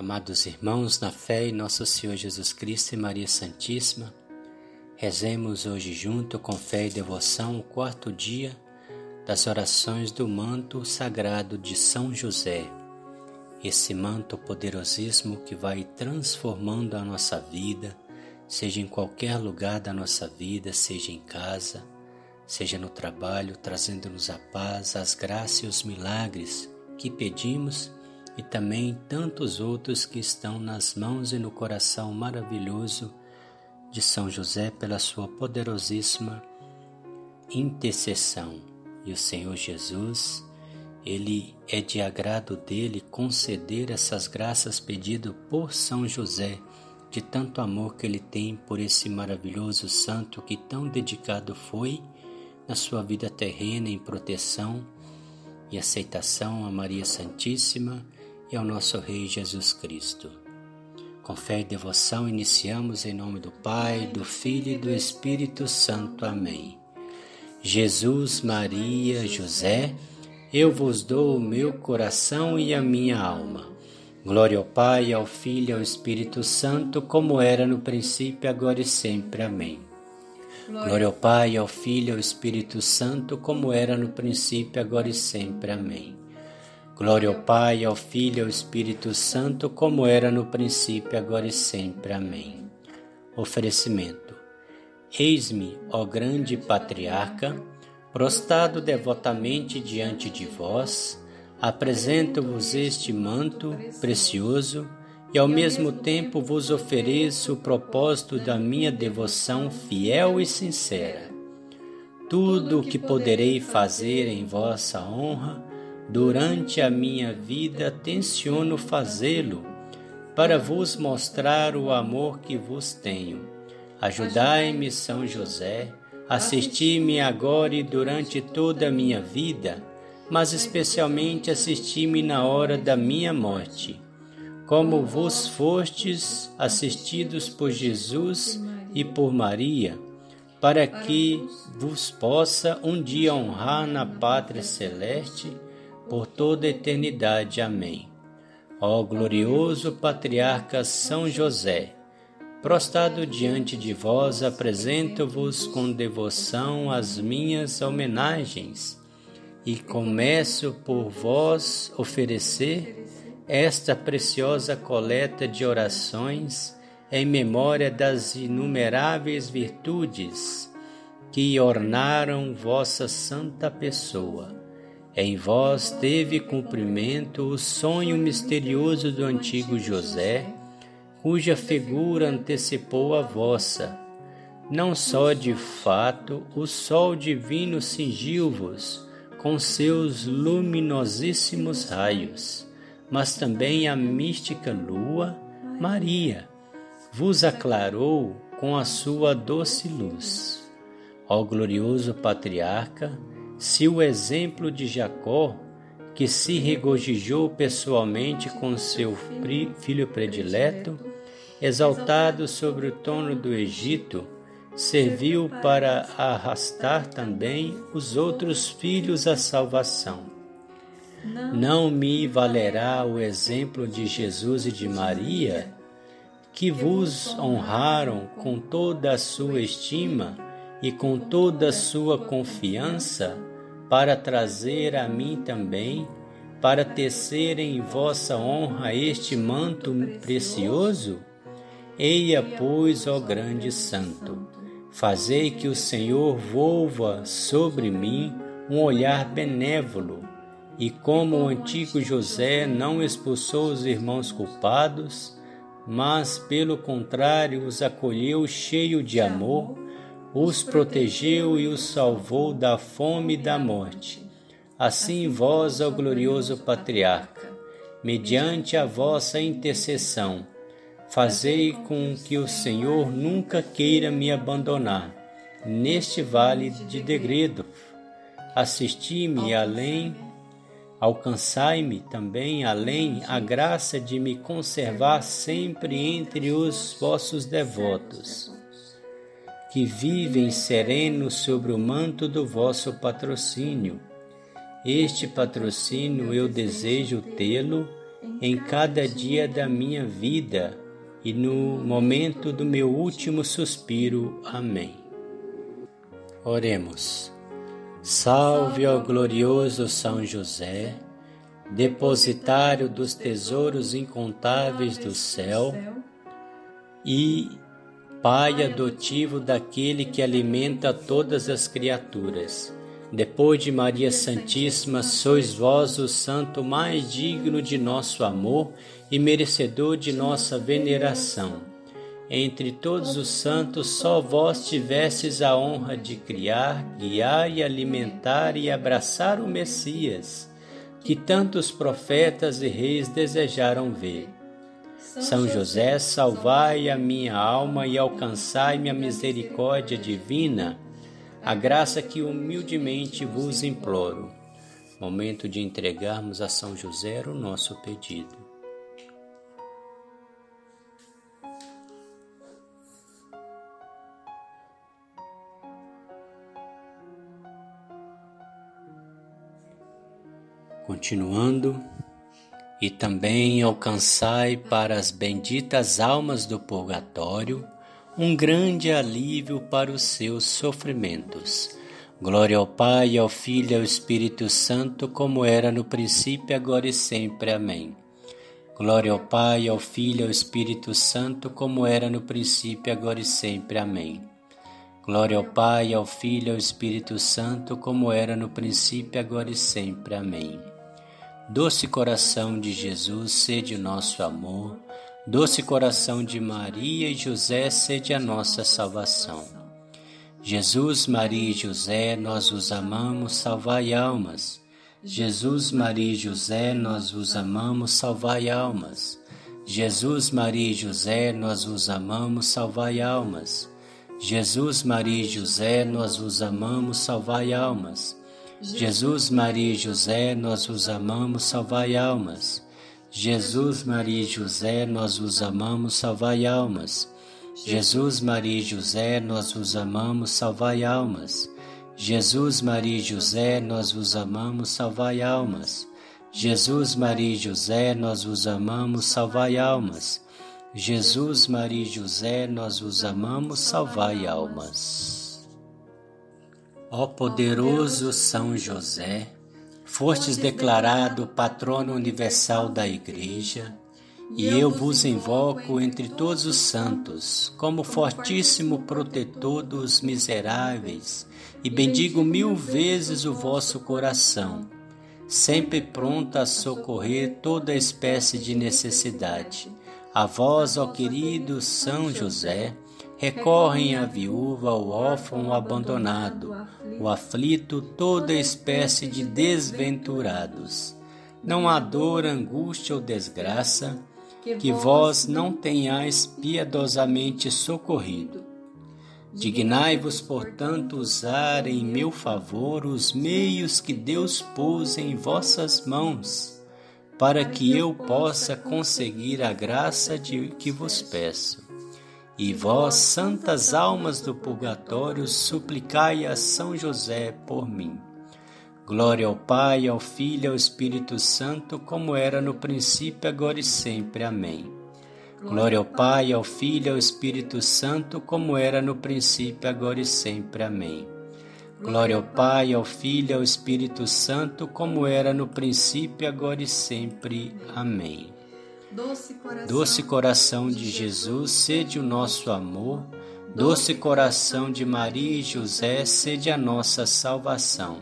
Amados irmãos, na fé em nosso Senhor Jesus Cristo e Maria Santíssima, rezemos hoje junto com fé e devoção o quarto dia das orações do manto sagrado de São José. Esse manto poderosíssimo que vai transformando a nossa vida, seja em qualquer lugar da nossa vida, seja em casa, seja no trabalho, trazendo-nos a paz, as graças e os milagres que pedimos e também tantos outros que estão nas mãos e no coração maravilhoso de São José pela sua poderosíssima intercessão. E o Senhor Jesus, ele é de agrado dele conceder essas graças pedido por São José, de tanto amor que ele tem por esse maravilhoso santo que tão dedicado foi na sua vida terrena em proteção e aceitação a Maria Santíssima e ao nosso Rei Jesus Cristo. Com fé e devoção iniciamos em nome do Pai, do Filho e do Espírito Santo. Amém. Jesus, Maria, José, eu vos dou o meu coração e a minha alma. Glória ao Pai, ao Filho e ao Espírito Santo, como era no princípio, agora e sempre. Amém. Glória ao Pai, ao Filho e ao Espírito Santo, como era no princípio, agora e sempre. Amém. Glória ao Pai, ao Filho e ao Espírito Santo, como era no princípio, agora e sempre. Amém. Oferecimento. Eis-me, ó grande patriarca, prostrado devotamente diante de vós, apresento-vos este manto precioso e ao mesmo tempo vos ofereço o propósito da minha devoção fiel e sincera. Tudo o que poderei fazer em vossa honra, Durante a minha vida tenciono fazê-lo, para vos mostrar o amor que vos tenho. Ajudai-me, São José, assisti-me agora e durante toda a minha vida, mas especialmente assisti-me na hora da minha morte. Como vos fostes assistidos por Jesus e por Maria, para que vos possa um dia honrar na pátria celeste por toda a eternidade. Amém. Ó glorioso patriarca São José, prostrado diante de vós, apresento-vos com devoção as minhas homenagens e começo por vós oferecer esta preciosa coleta de orações em memória das inumeráveis virtudes que ornaram vossa santa pessoa em vós teve cumprimento o sonho misterioso do antigo José, cuja figura antecipou a vossa. Não só de fato o sol divino cingiu-vos com seus luminosíssimos raios, mas também a mística lua, Maria, vos aclarou com a sua doce luz. Ó glorioso patriarca, se o exemplo de Jacó, que se regozijou pessoalmente com seu filho predileto, exaltado sobre o trono do Egito, serviu para arrastar também os outros filhos à salvação. Não me valerá o exemplo de Jesus e de Maria, que vos honraram com toda a sua estima e com toda a sua confiança? Para trazer a mim também, para tecer em vossa honra este manto precioso? Eia, pois, ó grande santo, fazei que o Senhor volva sobre mim um olhar benévolo, e como o antigo José não expulsou os irmãos culpados, mas, pelo contrário, os acolheu cheio de amor, os protegeu e os salvou da fome e da morte. Assim vós, ó glorioso patriarca, mediante a vossa intercessão, fazei com que o Senhor nunca queira me abandonar neste vale de degredo. Assisti-me além, alcançai-me também além a graça de me conservar sempre entre os vossos devotos que vivem serenos sobre o manto do vosso patrocínio. Este patrocínio eu desejo tê-lo em cada dia da minha vida e no momento do meu último suspiro. Amém. Oremos. Salve ao glorioso São José, depositário dos tesouros incontáveis do céu e Pai adotivo daquele que alimenta todas as criaturas. Depois de Maria Santíssima, sois vós o santo mais digno de nosso amor e merecedor de nossa veneração. Entre todos os santos, só vós tivestes a honra de criar, guiar e alimentar e abraçar o Messias, que tantos profetas e reis desejaram ver. São José, salvai a minha alma e alcançai-me a misericórdia divina, a graça que humildemente vos imploro. Momento de entregarmos a São José o nosso pedido. Continuando, e também alcançai para as benditas almas do purgatório um grande alívio para os seus sofrimentos. Glória ao Pai, ao Filho e ao Espírito Santo, como era no princípio, agora e sempre. Amém. Glória ao Pai, ao Filho e ao Espírito Santo, como era no princípio, agora e sempre. Amém. Glória ao Pai, ao Filho e ao Espírito Santo, como era no princípio, agora e sempre. Amém. Doce coração de Jesus, sede o nosso amor. Doce coração de Maria e José, sede a nossa salvação. Jesus, Maria e José, nós os amamos, salvai almas. Jesus, Maria e José, nós vos amamos, salvai almas. Jesus, Maria e José, nós vos amamos, salvai almas. Jesus, Maria e José, nós vos amamos, salvai almas. Jesus, Maria e José, nós os amamos, salvai almas. Jesus, Maria e José, nós os amamos, salvai almas. Jesus, Maria e José, nós os amamos, salvai almas. Jesus, Maria e José, nós os amamos, salvai almas. Jesus, Maria e José, nós os amamos, salvai almas. Jesus, Maria e José, nós os amamos, salvai almas. Ó poderoso São José, fostes declarado patrono universal da Igreja, e eu vos invoco entre todos os santos, como fortíssimo protetor dos miseráveis, e bendigo mil vezes o vosso coração, sempre pronto a socorrer toda espécie de necessidade. A vós, ó querido São José, recorrem a viúva, o órfão, o abandonado, o aflito, toda espécie de desventurados. Não há dor, angústia ou desgraça que vós não tenhais piedosamente socorrido. Dignai-vos, portanto, usar em meu favor os meios que Deus pôs em vossas mãos, para que eu possa conseguir a graça de que vos peço. E vós, santas almas do purgatório, suplicai a São José por mim. Glória ao Pai, ao Filho e ao Espírito Santo, como era no princípio, agora e sempre. Amém. Glória ao Pai, ao Filho e ao Espírito Santo, como era no princípio, agora e sempre. Amém. Glória ao Pai, ao Filho e ao Espírito Santo, como era no princípio, agora e sempre. Amém. Doce coração, doce coração de Jesus, sede o nosso amor. Doce coração de Maria e José, sede a nossa salvação.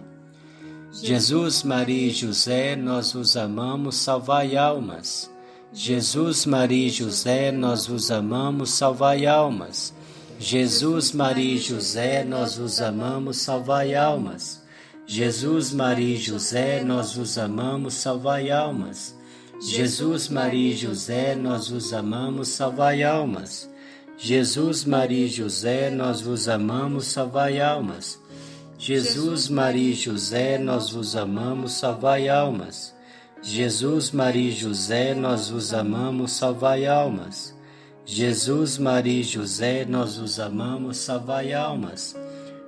Jesus, Maria e José, nós vos amamos, salvai almas. Jesus, Maria e José, nós vos amamos, salvai almas. Jesus, Maria e José, nós vos amamos, salvai almas. Jesus, Maria e José, nós vos amamos, salvai almas. Jesus, Maria e José, nós vos amamos, salvai almas. Jesus, Maria e José, nós vos amamos, salvai almas. Jesus, Maria e José, nós vos amamos, salvai almas. Jesus, Maria e José, nós vos amamos, salvai almas. Jesus, Maria e José, nós vos amamos, salvai almas.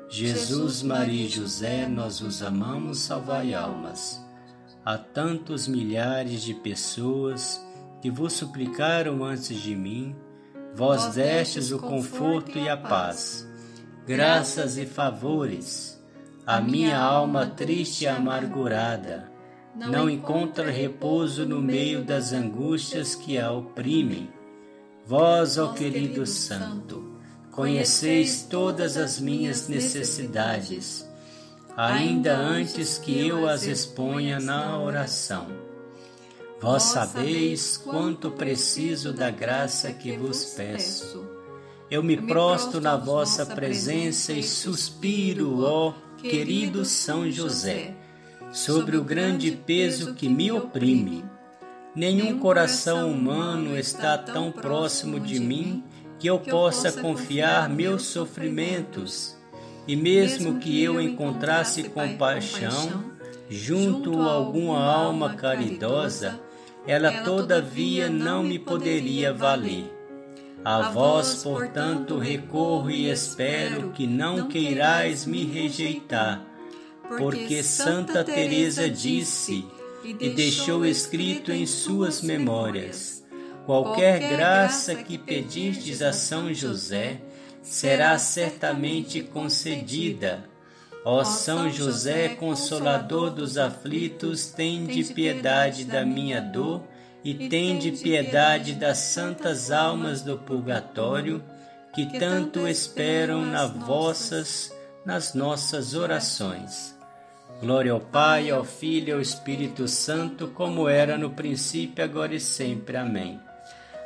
Jesus, Maria e José, nós vos amamos, salvai almas. A tantos milhares de pessoas que vos suplicaram antes de mim, vós destes o conforto e a paz, graças e favores. A minha alma triste e amargurada não encontra repouso no meio das angústias que a oprimem. Vós, ó querido Santo, conheceis todas as minhas necessidades, ainda antes que eu as exponha na oração. Vós sabeis quanto preciso da graça que vos peço. Eu me prostro na vossa presença e suspiro, ó querido São José, sobre o grande peso que me oprime. Nenhum coração humano está tão próximo de mim que eu possa confiar meus sofrimentos. E mesmo que eu encontrasse compaixão junto a alguma alma caridosa, ela todavia não me poderia valer. A vós, portanto, recorro e espero que não queirais me rejeitar, porque Santa Teresa disse e deixou escrito em suas memórias: qualquer graça que pedirdes a São José será certamente concedida Ó São José, consolador dos aflitos, tende piedade da minha dor e tende piedade das santas almas do purgatório que tanto esperam nas vossas, nas nossas orações. Glória ao Pai, ao Filho e ao Espírito Santo, como era no princípio, agora e sempre. Amém.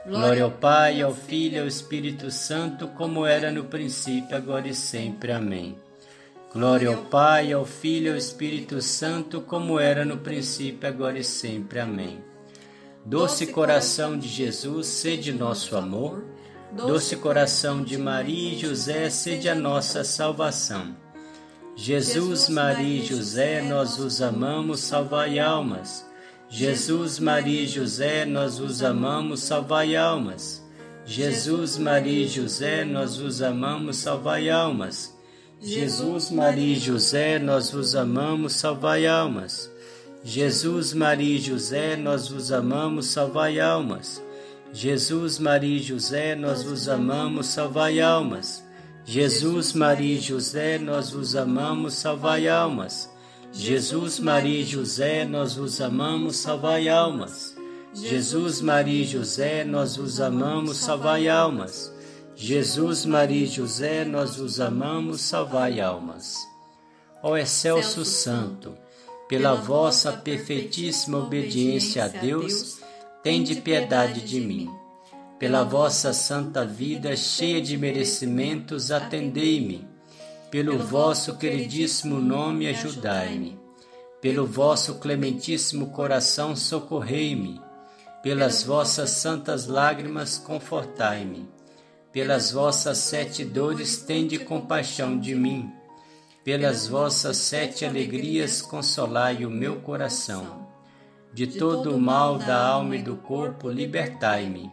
Glória ao Pai, ao Filho e ao Espírito Santo, como era no princípio, agora e sempre. Amém. Glória ao Pai, ao Filho e ao Espírito Santo, como era no princípio, agora e sempre. Amém. Doce coração de Jesus, sede nosso amor. Doce coração de Maria e José, sede a nossa salvação. Jesus, Maria e José, nós os amamos, salvai almas. Jesus, Maria e José, nós os amamos, salvai almas. Jesus, Maria e José, nós os amamos, salvai almas. Jesus, Maria e José, nós vos amamos, salvai almas. Jesus, Maria e José, nós vos amamos, salvai almas. Jesus, Maria e José, nós vos amamos, salvai almas. Jesus, Maria e José, nós vos amamos, salvai almas. Jesus, Maria e José, nós vos amamos, salvai almas. Jesus, Maria e José, nós vos amamos, salvai almas. Jesus, Maria e José, nós vos amamos, salvai almas. Ó excelso Santo, pela vossa perfeitíssima obediência a Deus, tende piedade de mim. Pela vossa santa vida cheia de merecimentos, atendei-me. Pelo vosso queridíssimo nome, ajudai-me. Pelo vosso clementíssimo coração, socorrei-me. Pelas vossas santas lágrimas, confortai-me pelas vossas sete dores, tende compaixão de mim. Pelas vossas sete alegrias, consolai o meu coração. De todo o mal da alma e do corpo, libertai-me.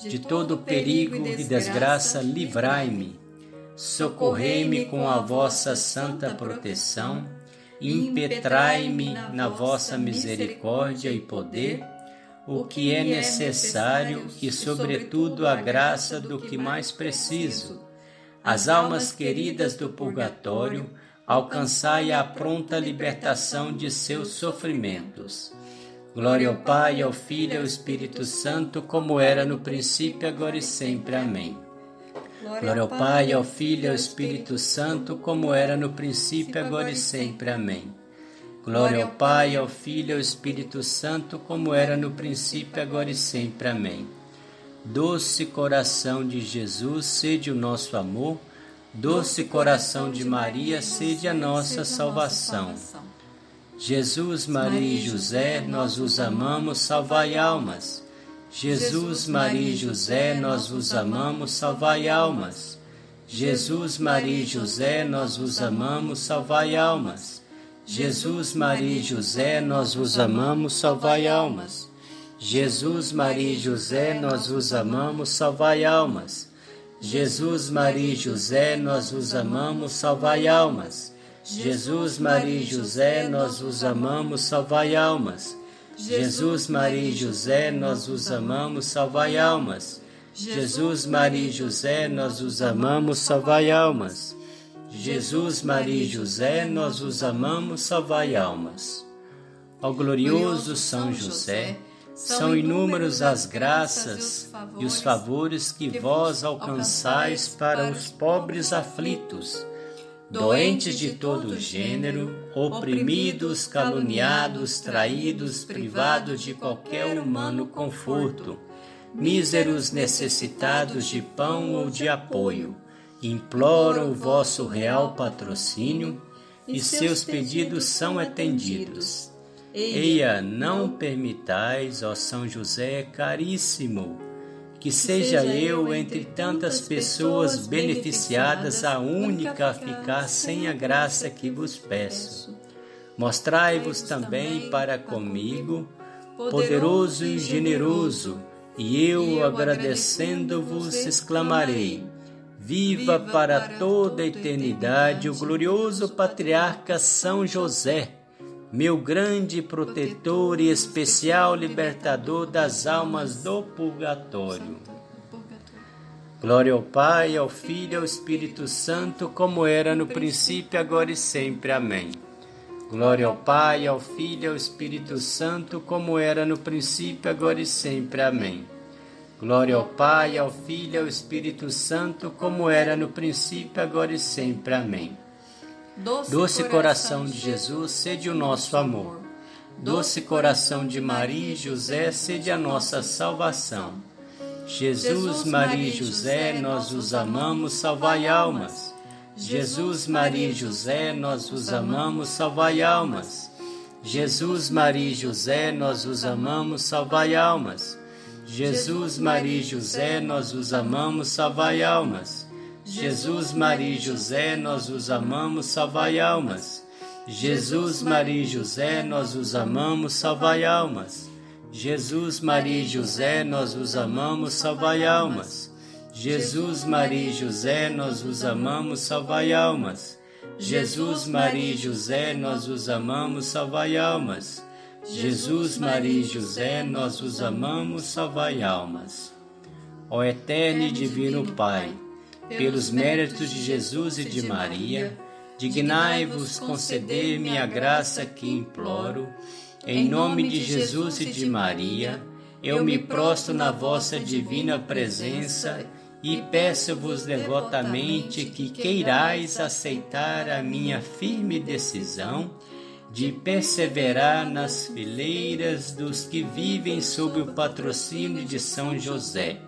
De todo perigo e desgraça, livrai-me. Socorrei-me com a vossa santa proteção. Impetrai-me na vossa misericórdia e poder o que é necessário e, sobretudo, a graça do que mais preciso. As almas queridas do purgatório, alcançai a pronta libertação de seus sofrimentos. Glória ao Pai, ao Filho e ao Espírito Santo, como era no princípio, agora e sempre. Amém. Glória ao Pai, ao Filho e ao Espírito Santo, como era no princípio, agora e sempre. Amém. Glória ao Pai, ao Filho e ao Espírito Santo, como era no princípio, agora e sempre. Amém. Doce coração de Jesus, sede o nosso amor. Doce coração de Maria, sede a nossa salvação. Jesus, Maria e José, nós os amamos, salvai almas. Jesus, Maria e José, nós vos amamos, salvai almas. Jesus, Maria e José, nós vos amamos, salvai almas. Jesus, Maria e José, nós vos amamos, salvai almas. Jesus, Maria e José, nós vos amamos, salvai almas. Jesus, Maria e José, nós vos amamos, salvai almas. Jesus, Maria e José, nós vos amamos, salvai almas. Jesus, Maria e José, nós vos amamos, salvai almas. Jesus, Maria e José, nós vos amamos, salvai almas. Jesus, Maria e José, nós vos amamos, salvai almas. Ó glorioso São José, são inúmeros as graças e os favores que vós alcançais para os pobres aflitos doentes de todo gênero, oprimidos, caluniados, traídos, privados de qualquer humano conforto, míseros necessitados de pão ou de apoio, imploram o vosso real patrocínio e seus pedidos são atendidos. Eia, não permitais, ó São José caríssimo, que seja eu, entre tantas pessoas beneficiadas, a única a ficar sem a graça que vos peço. Mostrai-vos também para comigo, poderoso e generoso, e eu, agradecendo-vos, exclamarei: Viva para toda a eternidade o glorioso patriarca São José! Meu grande protetor e especial libertador das almas do purgatório. Glória ao Pai, ao Filho e ao Espírito Santo, como era no princípio, agora e sempre. Amém. Glória ao Pai, ao Filho e ao Espírito Santo, como era no princípio, agora e sempre. Amém. Glória ao Pai, ao Filho e ao Espírito Santo, como era no princípio, agora e sempre. Amém. Doce coração de Jesus, sede o nosso amor. Doce coração de Maria e José, sede a nossa salvação. Jesus, Maria e José, nós os amamos, salvai almas. Jesus, Maria e José, nós os amamos, salvai almas. Jesus, Maria e José, nós os amamos, salvai almas. Jesus, Maria e José, nós os amamos, salvai almas. Jesus, Maria e José, nós os amamos, salvai almas. Jesus, Maria e José, nós os amamos, salvai almas. Jesus, Maria e José, nós os amamos, salvai almas. Jesus, Maria e José, nós os amamos, salvai almas. Jesus, Maria e José, nós os amamos, salvai almas. Jesus, Maria e José, nós os amamos, salvai almas. Ó eterno e divino Pai, pelos méritos de Jesus e de Maria, dignai-vos conceder-me a graça que imploro. Em nome de Jesus e de Maria, eu me prostro na vossa divina presença e peço-vos devotamente que queirais aceitar a minha firme decisão de perseverar nas fileiras dos que vivem sob o patrocínio de São José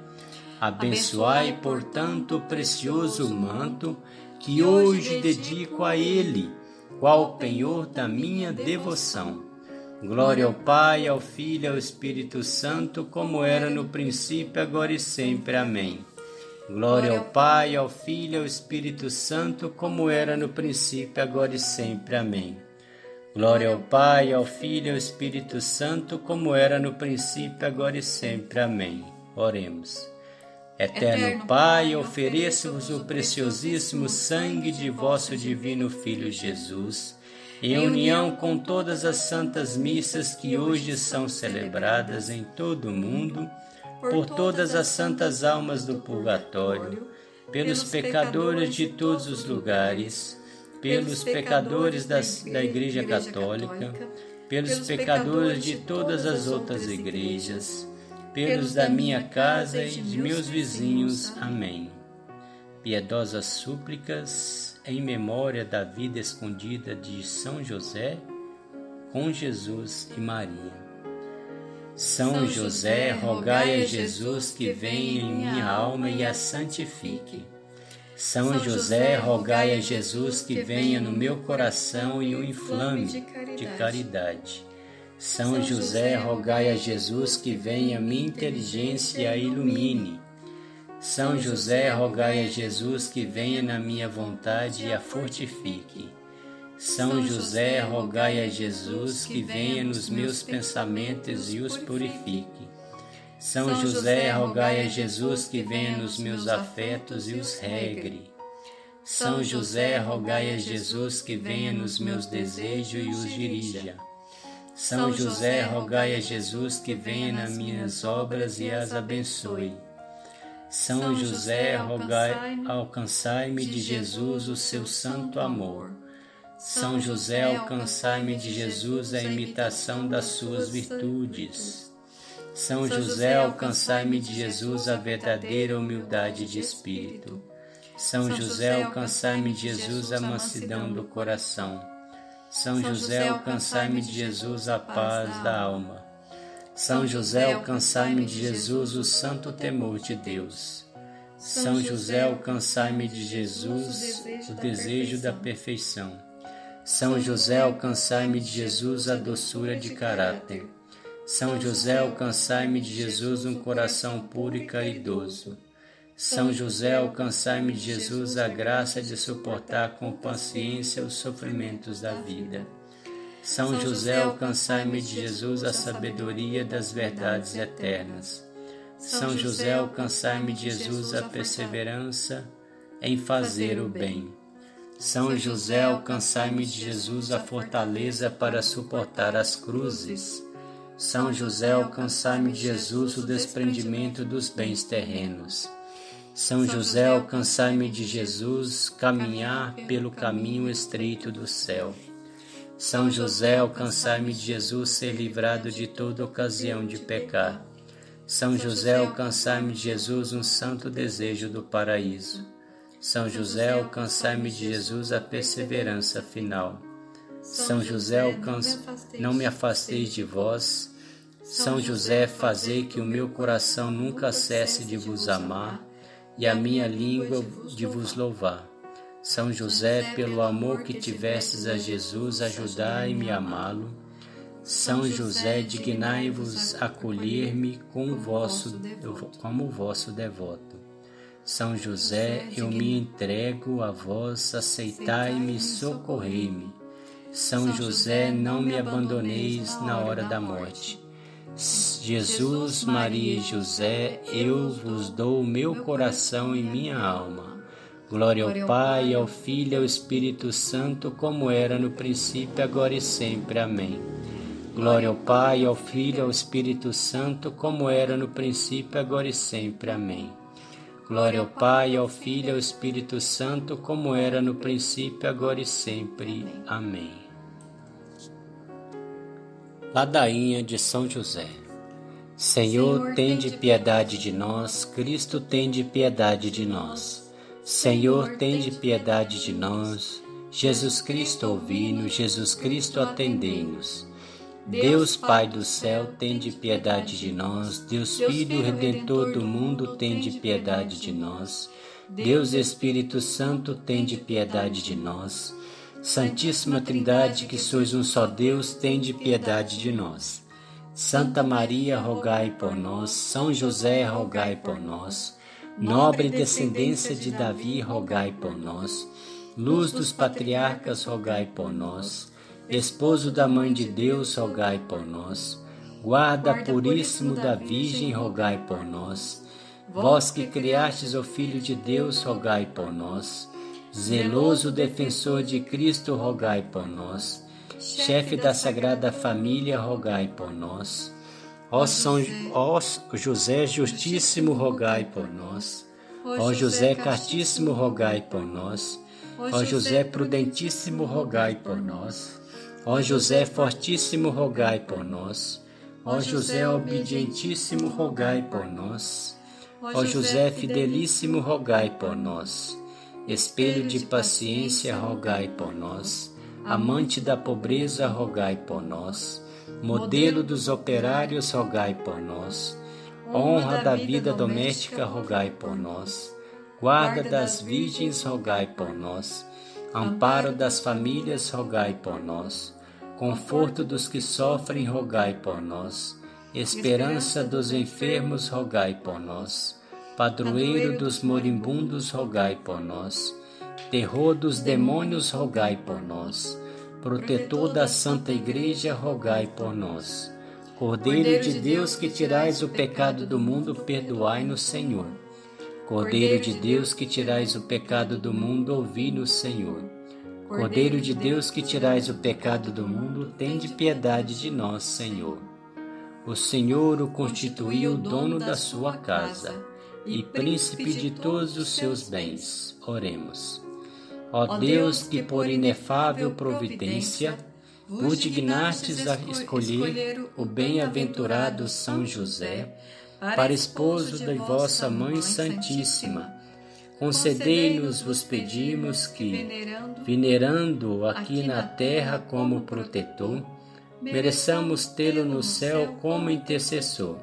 Abençoai, portanto, o precioso manto que hoje dedico a Ele, qual penhor da minha devoção. Glória ao Pai, ao Filho e ao Espírito Santo, como era no princípio, agora e sempre. Amém. Glória ao Pai, ao Filho e ao Espírito Santo, como era no princípio, agora e sempre. Amém. Glória ao Pai, ao Filho e ao Espírito Santo, como era no princípio, agora e sempre. Amém. Oremos. Eterno Pai, ofereço-vos o preciosíssimo sangue de vosso divino Filho Jesus, em união com todas as santas missas que hoje são celebradas em todo o mundo, por todas as santas almas do purgatório, pelos pecadores de todos os lugares, pelos pecadores das, da Igreja Católica, pelos pecadores de todas as outras igrejas, pelos da minha casa e de meus vizinhos. Amém. Piedosas súplicas em memória da vida escondida de São José, com Jesus e Maria. São José, rogai a Jesus que venha em minha alma e a santifique. São José, rogai a Jesus que venha no meu coração e o inflame de caridade. São José, rogai a Jesus que venha minha inteligência e ilumine. São José, rogai a Jesus que venha na minha vontade e a fortifique. São José, rogai a Jesus que venha nos meus pensamentos e os purifique. São José, rogai a Jesus que venha nos meus afetos e os regre. São José, rogai a Jesus que venha nos meus desejos e os dirija. São José, rogai a Jesus que venha nas minhas obras e as abençoe. São José, rogai, alcançai-me de Jesus o seu santo amor. São José, alcançai-me de Jesus a imitação das suas virtudes. São José, alcançai-me de Jesus a verdadeira humildade de espírito. São José, alcançai-me de Jesus a mansidão do coração. São José, alcançai-me de Jesus a paz da alma. São José, alcançai-me de Jesus o santo temor de Deus. São José, alcançai-me de Jesus o desejo da perfeição. São José, alcançai-me de Jesus a doçura de caráter. São José, alcançai-me de Jesus um coração puro e caridoso. São José, alcançai-me de Jesus a graça de suportar com paciência os sofrimentos da vida. São José, alcançai-me de Jesus a sabedoria das verdades eternas. São José, alcançai-me de Jesus a perseverança em fazer o bem. São José, alcançai-me de Jesus a fortaleza para suportar as cruzes. São José, alcançai-me de Jesus o desprendimento dos bens terrenos. São José, alcançai-me de Jesus caminhar pelo caminho estreito do céu. São José, alcançai-me de Jesus ser livrado de toda ocasião de pecar. São José, alcançai-me de Jesus um santo desejo do paraíso. São José, alcançai-me de Jesus a perseverança final. São José, alcança, não me afasteis de vós. São José, fazei que o meu coração nunca cesse de vos amar e a minha língua de vos louvar. São José, pelo amor que tivestes a Jesus, ajudai-me a amá-lo. São José, dignai-vos acolher-me com vosso, como vosso devoto. São José, eu me entrego a vós, aceitai-me, socorrei-me. São José, não me abandoneis na hora da morte. Jesus, Maria e José, eu vos dou o meu coração e minha alma Glória ao Pai, ao Filho e ao Espírito Santo, como era no princípio, agora e sempre. Amém. Glória ao Pai, ao Filho e ao Espírito Santo, como era no princípio, agora e sempre. Amém. Glória ao Pai, ao Filho e ao Espírito Santo, como era no princípio, agora e sempre. Amém. Ladainha de São José. Senhor, tende piedade de nós, Cristo, tende piedade de nós. Senhor, tende piedade de nós. Jesus Cristo, ouvi-nos. Jesus Cristo, atendei-nos. Deus Pai do céu, tende piedade de nós. Deus Filho Redentor do mundo, tende piedade de nós. Deus Espírito Santo, tende piedade de nós. Santíssima Trindade, que sois um só Deus, tende piedade de nós. Santa Maria, rogai por nós. São José, rogai por nós. Nobre descendência de Davi, rogai por nós. Luz dos patriarcas, rogai por nós. Esposo da Mãe de Deus, rogai por nós. Guarda puríssimo da Virgem, rogai por nós. Vós que criastes o Filho de Deus, rogai por nós. Zeloso defensor de Cristo, rogai por nós. Chefe da Sagrada Família, rogai por nós. Ó São ó José Justíssimo, rogai por nós. Ó José Castíssimo, rogai por nós. Ó José Prudentíssimo, rogai por nós. Ó José Fortíssimo, rogai por nós. Ó José Obedientíssimo, rogai por nós. Ó José Fidelíssimo, rogai por nós. Espelho de paciência, rogai por nós. Amante da pobreza, rogai por nós modelo dos operários, rogai por nós. Honra da vida doméstica, rogai por nós. Guarda das virgens, rogai por nós. Amparo das famílias, rogai por nós. Conforto dos que sofrem, rogai por nós. Esperança dos enfermos, rogai por nós. Padroeiro dos moribundos, rogai por nós. Terror dos demônios, rogai por nós protetor da Santa Igreja, rogai por nós. Cordeiro de Deus que tirais o pecado do mundo, perdoai-nos, Senhor. Cordeiro de Deus que tirais o pecado do mundo, ouvi-nos, Senhor. Cordeiro de Deus que tirais o pecado do mundo, tende piedade de nós, Senhor. O Senhor o constituiu dono da sua casa e príncipe de todos os seus bens. Oremos. Ó Deus, que por inefável providência vos dignastes a escolher o bem-aventurado São José para esposo de vossa Mãe Santíssima. Concedei-nos, vos pedimos, que, venerando-o aqui na terra como protetor, mereçamos tê-lo no céu como intercessor.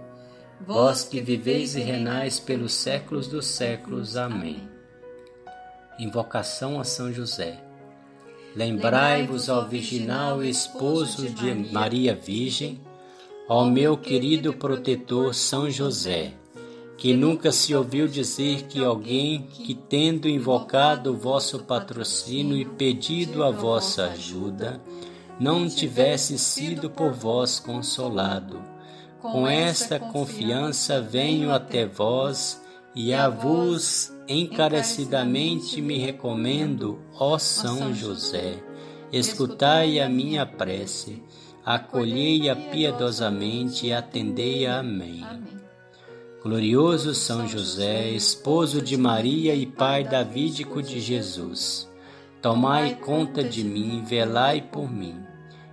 Vós que viveis e renais pelos séculos dos séculos. Amém. Invocação a São José. Lembrai-vos ao virginal esposo de Maria Virgem, Ó meu querido protetor São José, que nunca se ouviu dizer que alguém que, tendo invocado o vosso patrocínio e pedido a vossa ajuda, não tivesse sido por vós consolado. Com esta confiança venho até vós e a vos encarecidamente me recomendo, ó São José. Escutai a minha prece acolhei-a piedosamente e atendei-a. Amém. Glorioso São José, esposo de Maria e pai davídico de Jesus, tomai conta de mim, velai por mim.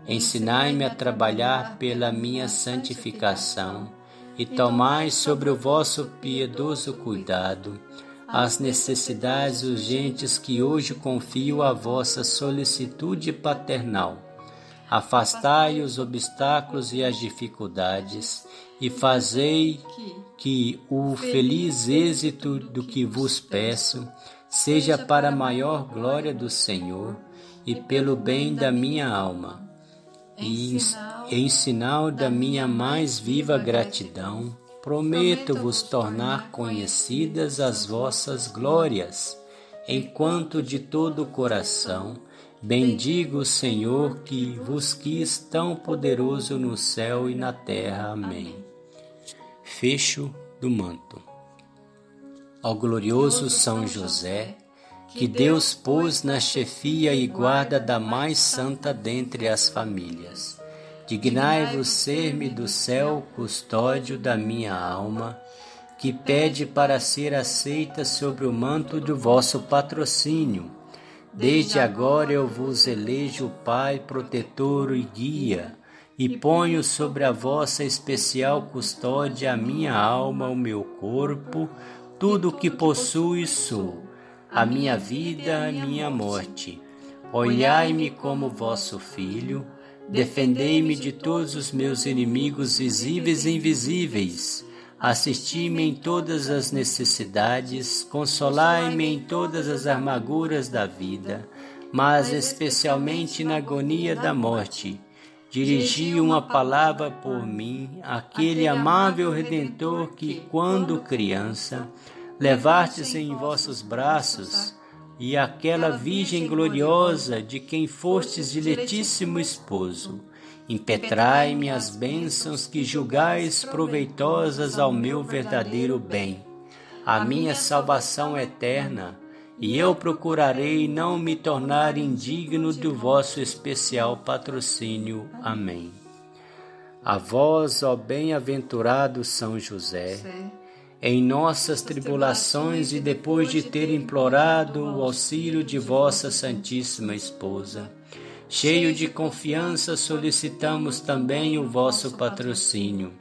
Ensinai-me a trabalhar pela minha santificação e tomai sobre o vosso piedoso cuidado as necessidades urgentes que hoje confio à vossa solicitude paternal Afastai os obstáculos e as dificuldades, e fazei que o feliz êxito do que vos peço seja para a maior glória do Senhor e pelo bem da minha alma. E em sinal da minha mais viva gratidão, prometo-vos tornar conhecidas as vossas glórias, enquanto de todo o coração Bendigo o Senhor que vos quis tão poderoso no céu e na terra. Amém. Fecho do manto. Ao glorioso São José, que Deus pôs na chefia e guarda da mais santa dentre as famílias. Dignai-vos ser-me do céu custódio da minha alma, que pede para ser aceita sobre o manto do vosso patrocínio Desde agora eu vos elejo Pai, protetor e guia, e ponho sobre a vossa especial custódia a minha alma, o meu corpo, tudo o que possuo e sou, a minha vida, a minha morte. Olhai-me como vosso filho, defendei-me de todos os meus inimigos visíveis e invisíveis Assisti-me em todas as necessidades, consolai-me em todas as amarguras da vida, mas especialmente na agonia da morte. Dirigi uma palavra por mim, aquele amável Redentor que, quando criança, levastes em vossos braços, e aquela Virgem gloriosa de quem fostes diletíssimo esposo. Impetrai-me as bênçãos que julgais proveitosas ao meu verdadeiro bem, a minha salvação eterna, e eu procurarei não me tornar indigno do vosso especial patrocínio. Amém. A vós, ó bem-aventurado São José, em nossas tribulações e depois de ter implorado o auxílio de vossa Santíssima Esposa, Cheio de confiança, solicitamos também o vosso patrocínio.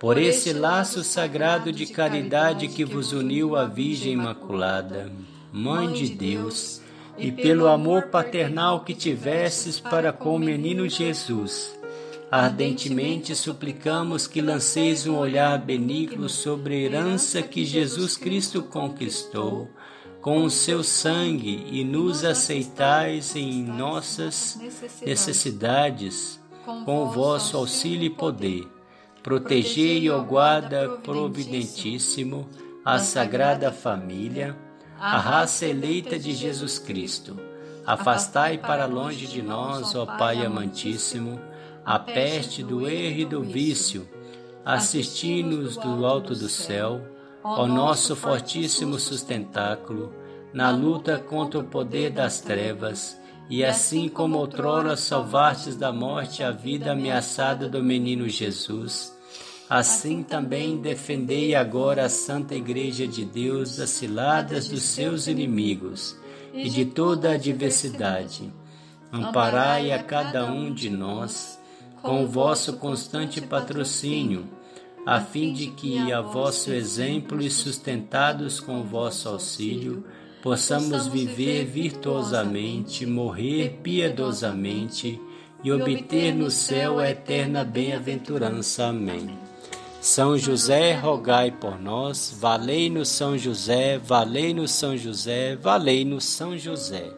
Por esse laço sagrado de caridade que vos uniu à Virgem Imaculada, Mãe de Deus, e pelo amor paternal que tivesses para com o menino Jesus, ardentemente suplicamos que lanceis um olhar benigno sobre a herança que Jesus Cristo conquistou com o seu sangue e nos aceitais em nossas necessidades com o vosso auxílio e poder. Protegei, ó guarda providentíssimo, a sagrada família, a raça eleita de Jesus Cristo. Afastai para longe de nós, ó Pai amantíssimo, a peste do erro e do vício. Assisti-nos do alto do céu ó nosso fortíssimo sustentáculo, na luta contra o poder das trevas, e assim como outrora salvastes da morte a vida ameaçada do menino Jesus, assim também defendei agora a Santa Igreja de Deus das ciladas dos seus inimigos e de toda a adversidade. Amparai a cada um de nós com o vosso constante patrocínio a fim de que, a vosso exemplo e sustentados com o vosso auxílio, possamos viver virtuosamente, morrer piedosamente e obter no céu a eterna bem-aventurança. Amém. São José, rogai por nós, valei-nos São José, valei-nos São José, valei-nos São José.